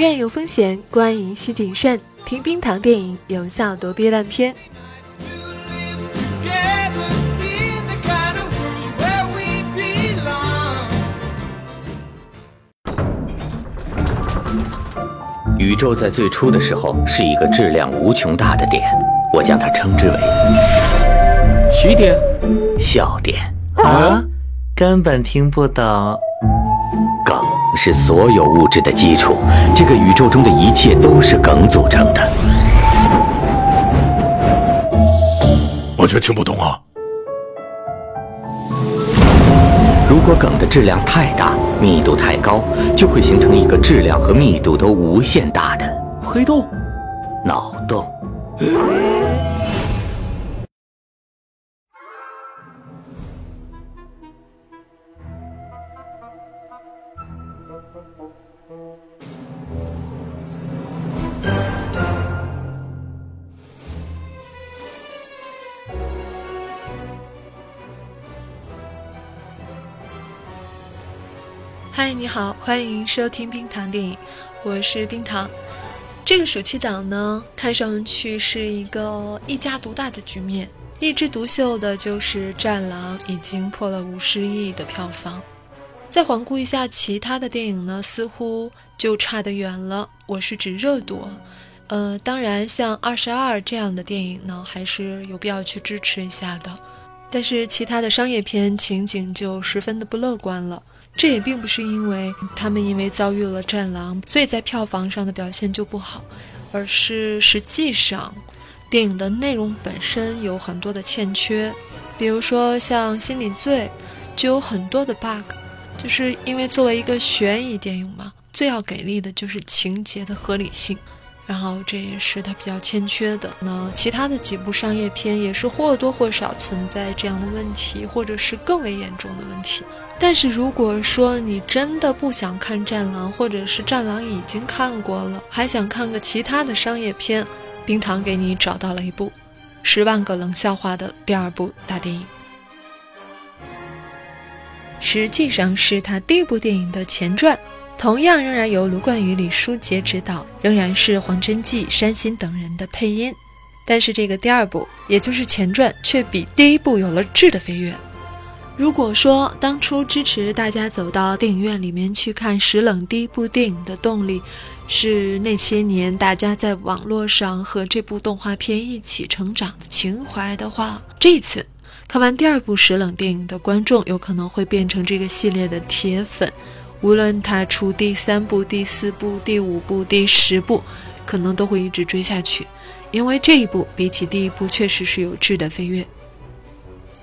院有风险，观影需谨慎。听冰糖电影，有效躲避烂片。宇宙在最初的时候是一个质量无穷大的点，我将它称之为起点、笑点啊，根本听不懂。梗是所有物质的基础，这个宇宙中的一切都是梗组成的。完全听不懂啊！如果梗的质量太大，密度太高，就会形成一个质量和密度都无限大的黑洞、脑洞。好，欢迎收听冰糖电影，我是冰糖。这个暑期档呢，看上去是一个一家独大的局面，一枝独秀的就是《战狼》，已经破了五十亿的票房。再环顾一下其他的电影呢，似乎就差得远了。我是指热度，呃，当然像《二十二》这样的电影呢，还是有必要去支持一下的。但是其他的商业片情景就十分的不乐观了。这也并不是因为他们因为遭遇了《战狼》，所以在票房上的表现就不好，而是实际上电影的内容本身有很多的欠缺，比如说像《心理罪》，就有很多的 bug，就是因为作为一个悬疑电影嘛，最要给力的就是情节的合理性。然后这也是它比较欠缺的。那其他的几部商业片也是或多或少存在这样的问题，或者是更为严重的问题。但是如果说你真的不想看《战狼》，或者是《战狼》已经看过了，还想看个其他的商业片，冰糖给你找到了一部《十万个冷笑话》的第二部大电影，实际上是他第一部电影的前传。同样仍然由卢冠宇、李书杰执导，仍然是黄真纪、山新等人的配音，但是这个第二部，也就是前传，却比第一部有了质的飞跃。如果说当初支持大家走到电影院里面去看《石冷》第一部电影的动力，是那些年大家在网络上和这部动画片一起成长的情怀的话，这次看完第二部《石冷》电影的观众，有可能会变成这个系列的铁粉。无论他出第三部、第四部、第五部、第十部，可能都会一直追下去，因为这一部比起第一部确实是有质的飞跃。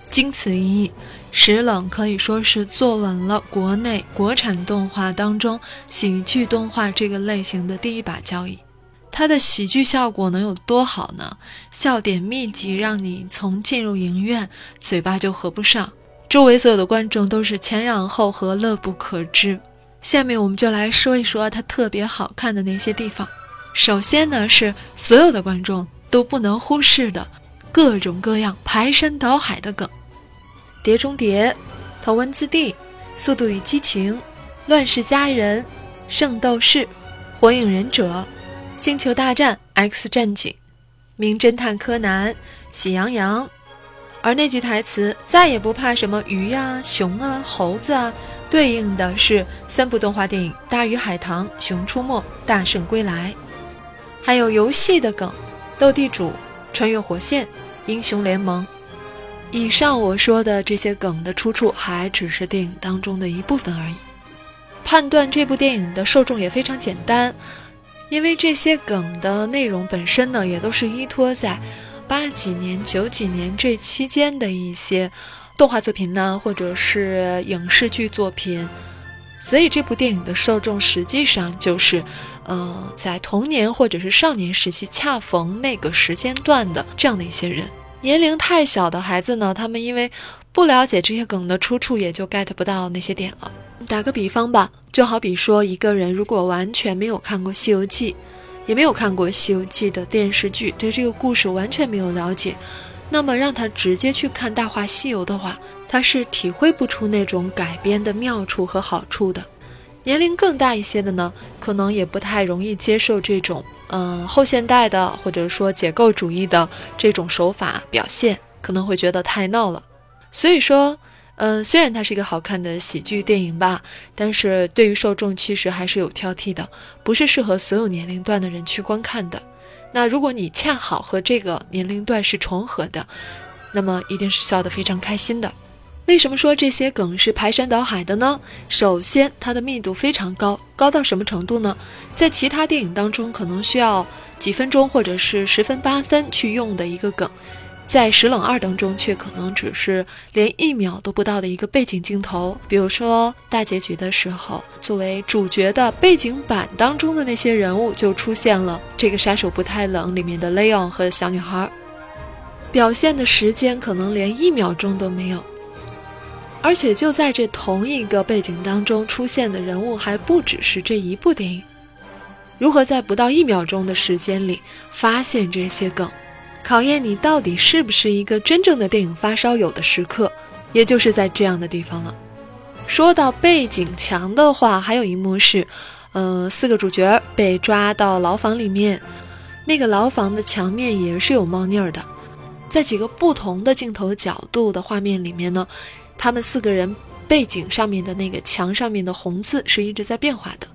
经此一役，《石冷》可以说是坐稳了国内国产动画当中喜剧动画这个类型的第一把交椅。它的喜剧效果能有多好呢？笑点密集，让你从进入影院嘴巴就合不上，周围所有的观众都是前仰后合，乐不可支。下面我们就来说一说它特别好看的那些地方。首先呢，是所有的观众都不能忽视的各种各样排山倒海的梗，《碟中谍》《头文字 D》《速度与激情》《乱世佳人》《圣斗士》《火影忍者》《星球大战》《X 战警》《名侦探柯南》《喜羊羊》，而那句台词“再也不怕什么鱼啊、熊啊、猴子啊”。对应的是三部动画电影《大鱼海棠》《熊出没》《大圣归来》，还有游戏的梗，《斗地主》《穿越火线》《英雄联盟》。以上我说的这些梗的出处，还只是电影当中的一部分而已。判断这部电影的受众也非常简单，因为这些梗的内容本身呢，也都是依托在八几年、九几年这期间的一些。动画作品呢，或者是影视剧作品，所以这部电影的受众实际上就是，呃，在童年或者是少年时期恰逢那个时间段的这样的一些人。年龄太小的孩子呢，他们因为不了解这些梗的出处，也就 get 不到那些点了。打个比方吧，就好比说一个人如果完全没有看过《西游记》，也没有看过《西游记》的电视剧，对这个故事完全没有了解。那么让他直接去看《大话西游》的话，他是体会不出那种改编的妙处和好处的。年龄更大一些的呢，可能也不太容易接受这种，嗯，后现代的或者说解构主义的这种手法表现，可能会觉得太闹了。所以说，嗯，虽然它是一个好看的喜剧电影吧，但是对于受众其实还是有挑剔的，不是适合所有年龄段的人去观看的。那如果你恰好和这个年龄段是重合的，那么一定是笑得非常开心的。为什么说这些梗是排山倒海的呢？首先，它的密度非常高，高到什么程度呢？在其他电影当中，可能需要几分钟或者是十分八分去用的一个梗，在《石冷二》当中却可能只是连一秒都不到的一个背景镜头。比如说大结局的时候，作为主角的背景板当中的那些人物就出现了。这个杀手不太冷里面的雷昂和小女孩，表现的时间可能连一秒钟都没有。而且就在这同一个背景当中出现的人物还不只是这一部电影。如何在不到一秒钟的时间里发现这些梗，考验你到底是不是一个真正的电影发烧友的时刻，也就是在这样的地方了。说到背景墙的话，还有一幕是，呃，四个主角被抓到牢房里面，那个牢房的墙面也是有猫腻儿的，在几个不同的镜头角度的画面里面呢。他们四个人背景上面的那个墙上面的红字是一直在变化的，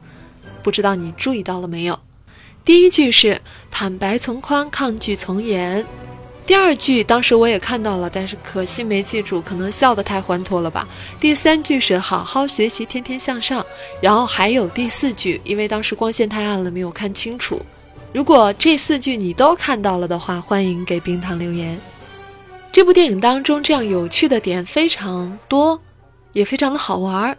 不知道你注意到了没有？第一句是“坦白从宽，抗拒从严”，第二句当时我也看到了，但是可惜没记住，可能笑得太欢脱了吧。第三句是“好好学习，天天向上”，然后还有第四句，因为当时光线太暗了，没有看清楚。如果这四句你都看到了的话，欢迎给冰糖留言。这部电影当中，这样有趣的点非常多，也非常的好玩儿，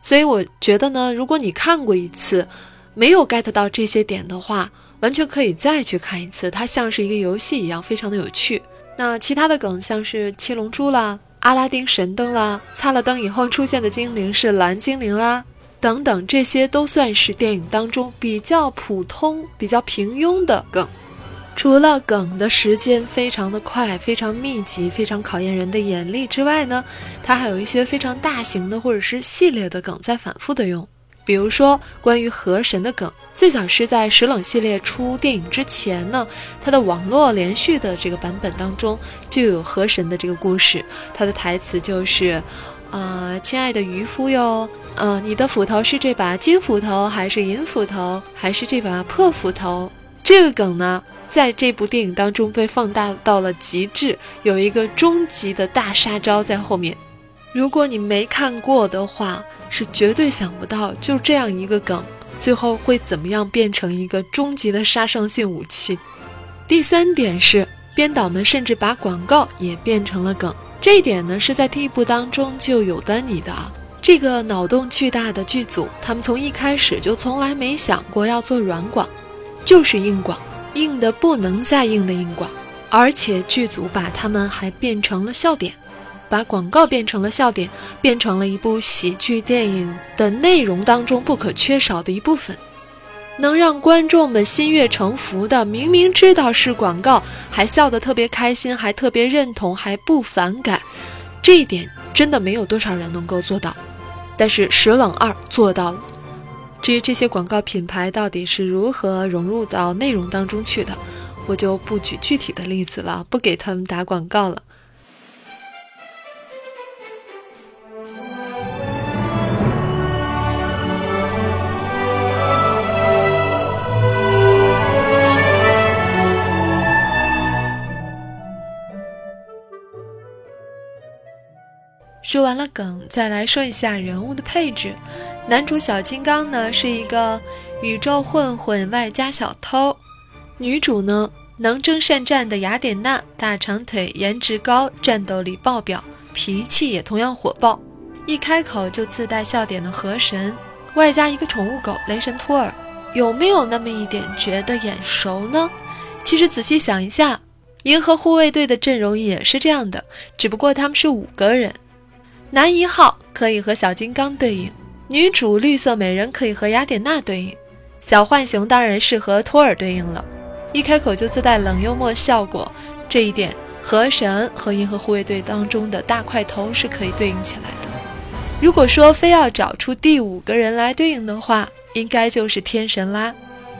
所以我觉得呢，如果你看过一次，没有 get 到这些点的话，完全可以再去看一次，它像是一个游戏一样，非常的有趣。那其他的梗，像是七龙珠啦、阿拉丁神灯啦、擦了灯以后出现的精灵是蓝精灵啦，等等，这些都算是电影当中比较普通、比较平庸的梗。除了梗的时间非常的快、非常密集、非常考验人的眼力之外呢，它还有一些非常大型的或者是系列的梗在反复的用。比如说关于河神的梗，最早是在《石冷》系列出电影之前呢，它的网络连续的这个版本当中就有河神的这个故事，它的台词就是，呃，亲爱的渔夫哟，呃，你的斧头是这把金斧头还是银斧头，还是这把破斧头？这个梗呢？在这部电影当中被放大到了极致，有一个终极的大杀招在后面。如果你没看过的话，是绝对想不到就这样一个梗，最后会怎么样变成一个终极的杀伤性武器。第三点是，编导们甚至把广告也变成了梗，这一点呢是在第一部当中就有端倪的啊。这个脑洞巨大的剧组，他们从一开始就从来没想过要做软广，就是硬广。硬的不能再硬的硬广，而且剧组把他们还变成了笑点，把广告变成了笑点，变成了一部喜剧电影的内容当中不可缺少的一部分，能让观众们心悦诚服的，明明知道是广告，还笑得特别开心，还特别认同，还不反感，这一点真的没有多少人能够做到，但是《石冷二》做到了。至于这些广告品牌到底是如何融入到内容当中去的，我就不举具体的例子了，不给他们打广告了。说完了梗，再来说一下人物的配置。男主小金刚呢是一个宇宙混混外加小偷，女主呢能征善战的雅典娜，大长腿，颜值高，战斗力爆表，脾气也同样火爆，一开口就自带笑点的河神，外加一个宠物狗雷神托尔，有没有那么一点觉得眼熟呢？其实仔细想一下，银河护卫队的阵容也是这样的，只不过他们是五个人，男一号可以和小金刚对应。女主绿色美人可以和雅典娜对应，小浣熊当然是和托尔对应了。一开口就自带冷幽默效果，这一点河神和银河护卫队当中的大块头是可以对应起来的。如果说非要找出第五个人来对应的话，应该就是天神啦，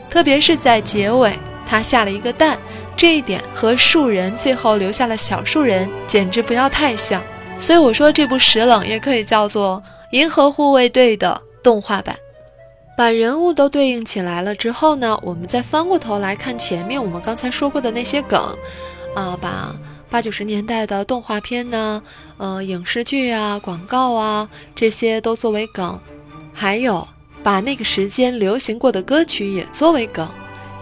特别是在结尾，他下了一个蛋，这一点和树人最后留下了小树人，简直不要太像。所以我说这部《石冷》也可以叫做《银河护卫队》的动画版。把人物都对应起来了之后呢，我们再翻过头来看前面我们刚才说过的那些梗，啊，把八九十年代的动画片呢，呃，影视剧啊、广告啊这些都作为梗，还有把那个时间流行过的歌曲也作为梗，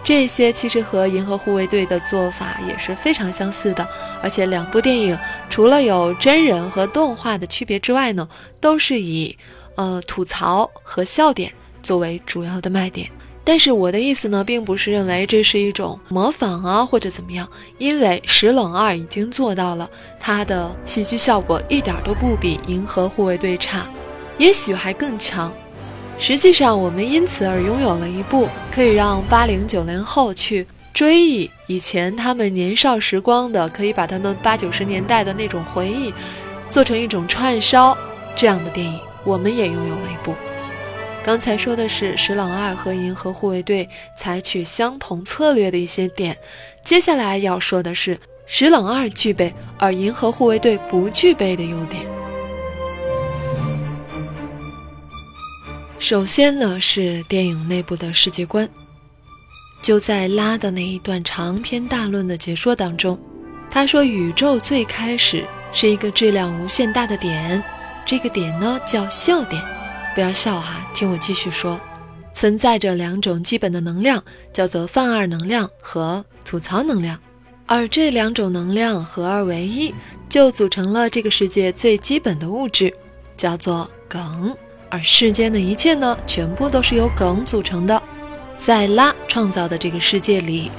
这些其实和《银河护卫队》的做法也是非常相似的。而且两部电影除了有真人和动画的区别之外呢，都是以呃吐槽和笑点。作为主要的卖点，但是我的意思呢，并不是认为这是一种模仿啊，或者怎么样，因为《石冷二》已经做到了，它的戏剧效果一点都不比《银河护卫队》差，也许还更强。实际上，我们因此而拥有了一部可以让八零九零后去追忆以前他们年少时光的，可以把他们八九十年代的那种回忆做成一种串烧这样的电影，我们也拥有了一部。刚才说的是《石冷二》和《银河护卫队》采取相同策略的一些点，接下来要说的是《石冷二》具备而《银河护卫队》不具备的优点。首先呢是电影内部的世界观，就在拉的那一段长篇大论的解说当中，他说宇宙最开始是一个质量无限大的点，这个点呢叫笑点。不要笑哈，听我继续说。存在着两种基本的能量，叫做泛二能量和吐槽能量，而这两种能量合二为一，就组成了这个世界最基本的物质，叫做梗。而世间的一切呢，全部都是由梗组成的。在拉创造的这个世界里，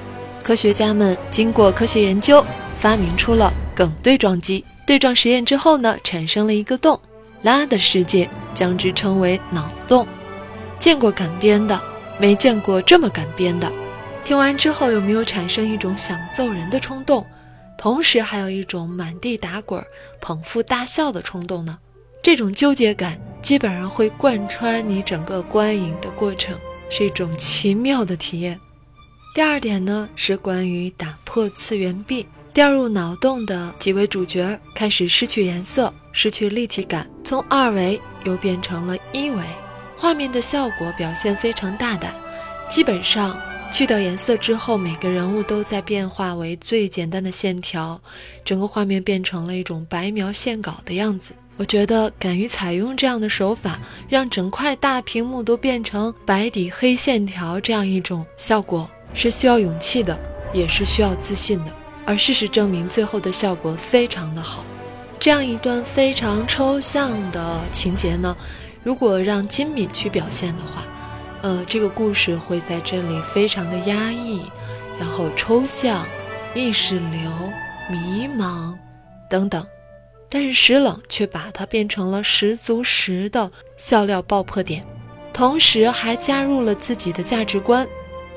科学家们经过科学研究，发明出了梗对撞机。对撞实验之后呢，产生了一个洞。拉的世界将之称为脑洞。见过敢编的，没见过这么敢编的。听完之后，有没有产生一种想揍人的冲动？同时还有一种满地打滚、捧腹大笑的冲动呢？这种纠结感基本上会贯穿你整个观影的过程，是一种奇妙的体验。第二点呢，是关于打破次元壁。掉入脑洞的几位主角开始失去颜色，失去立体感，从二维又变成了一维。画面的效果表现非常大胆，基本上去掉颜色之后，每个人物都在变化为最简单的线条，整个画面变成了一种白描线稿的样子。我觉得敢于采用这样的手法，让整块大屏幕都变成白底黑线条，这样一种效果是需要勇气的，也是需要自信的。而事实证明，最后的效果非常的好。这样一段非常抽象的情节呢，如果让金敏去表现的话，呃，这个故事会在这里非常的压抑，然后抽象、意识流、迷茫等等。但是石冷却把它变成了十足十的笑料爆破点，同时还加入了自己的价值观。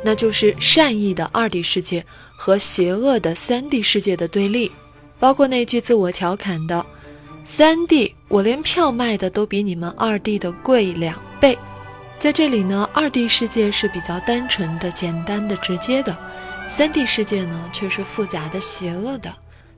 那就是善意的二 D 世界和邪恶的三 D 世界的对立，包括那句自我调侃的“三 D 我连票卖的都比你们二 D 的贵两倍”。在这里呢，二 D 世界是比较单纯的、简单的、直接的，三 D 世界呢却是复杂的、邪恶的，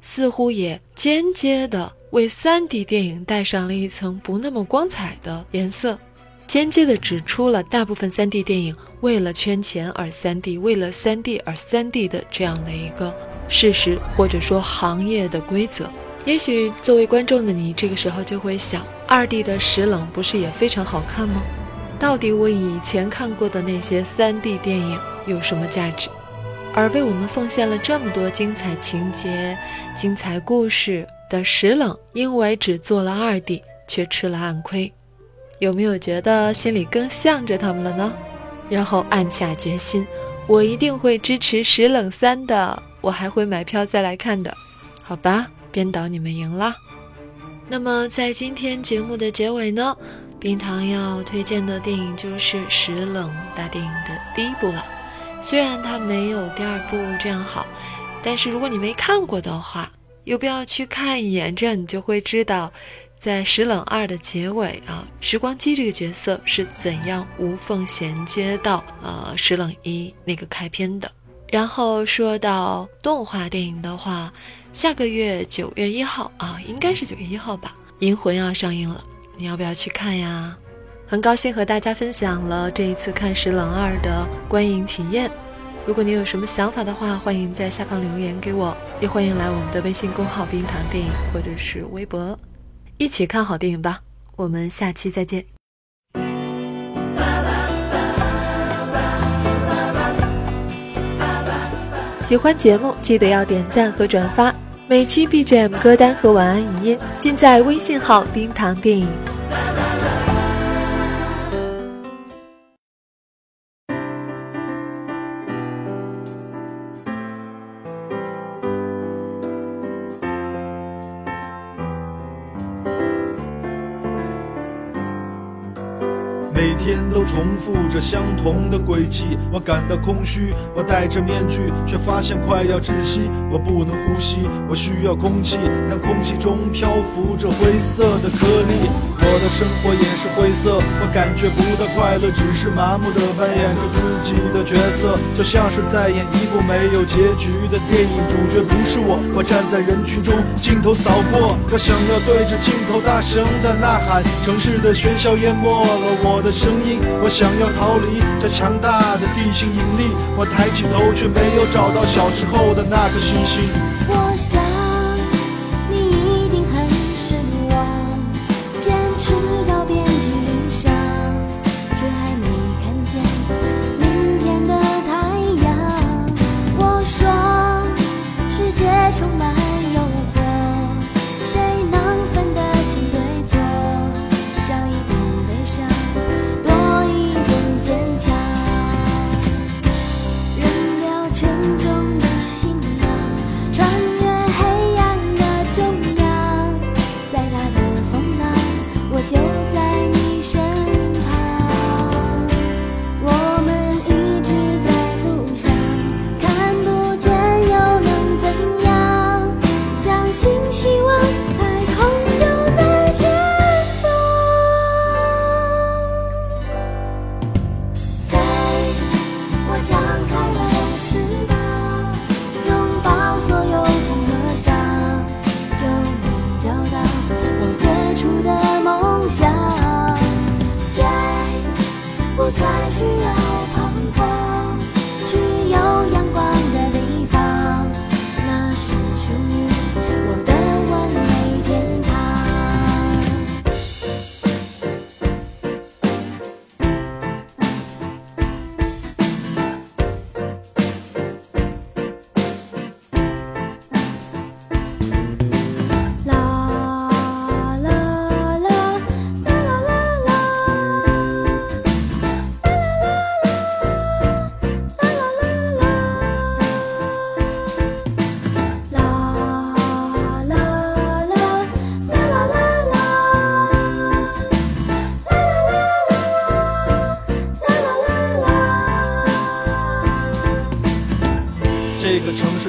似乎也间接的为三 D 电影带上了一层不那么光彩的颜色。间接地指出了大部分 3D 电影为了圈钱而 3D，为了 3D 而 3D 的这样的一个事实，或者说行业的规则。也许作为观众的你，这个时候就会想：2D 的石冷不是也非常好看吗？到底我以前看过的那些 3D 电影有什么价值？而为我们奉献了这么多精彩情节、精彩故事的石冷，因为只做了二弟却吃了暗亏。有没有觉得心里更向着他们了呢？然后暗下决心，我一定会支持《石冷三》的，我还会买票再来看的。好吧，编导你们赢了。那么在今天节目的结尾呢，冰糖要推荐的电影就是《石冷》大电影的第一部了。虽然它没有第二部这样好，但是如果你没看过的话，有必要去看一眼，这样你就会知道。在《石冷二》的结尾啊，时光机这个角色是怎样无缝衔接到呃《石冷一》那个开篇的。然后说到动画电影的话，下个月九月一号啊，应该是九月一号吧，《银魂》要上映了，你要不要去看呀？很高兴和大家分享了这一次看《石冷二》的观影体验。如果你有什么想法的话，欢迎在下方留言给我，也欢迎来我们的微信公号“冰糖电影”或者是微博，一起看好电影吧。我们下期再见。喜欢节目记得要点赞和转发，每期 BGM 歌单和晚安语音尽在微信号“冰糖电影”。天都重复着相同的轨迹，我感到空虚，我戴着面具，却发现快要窒息，我不能呼吸，我需要空气，但空气中漂浮着灰色的颗粒。我的生活也是灰色，我感觉不到快乐，只是麻木地扮演着自己的角色，就像是在演一部没有结局的电影，主角不是我，我站在人群中，镜头扫过，我想要对着镜头大声的呐喊，城市的喧嚣淹没了我的声我想要逃离这强大的地心引力，我抬起头却没有找到小时候的那颗星星。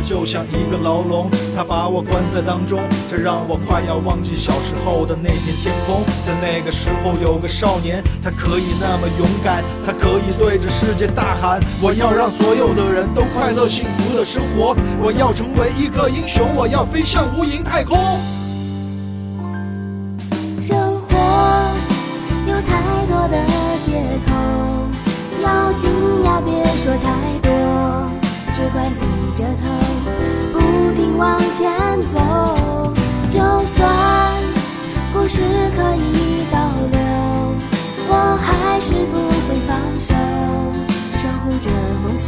就像一个牢笼，它把我关在当中，这让我快要忘记小时候的那片天空。在那个时候，有个少年，他可以那么勇敢，他可以对着世界大喊：我要让所有的人都快乐幸福的生活，我要成为一个英雄，我要飞向无垠太空。生活有太多的借口，要紧呀别说太多，只管低着头，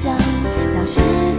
想，到时间。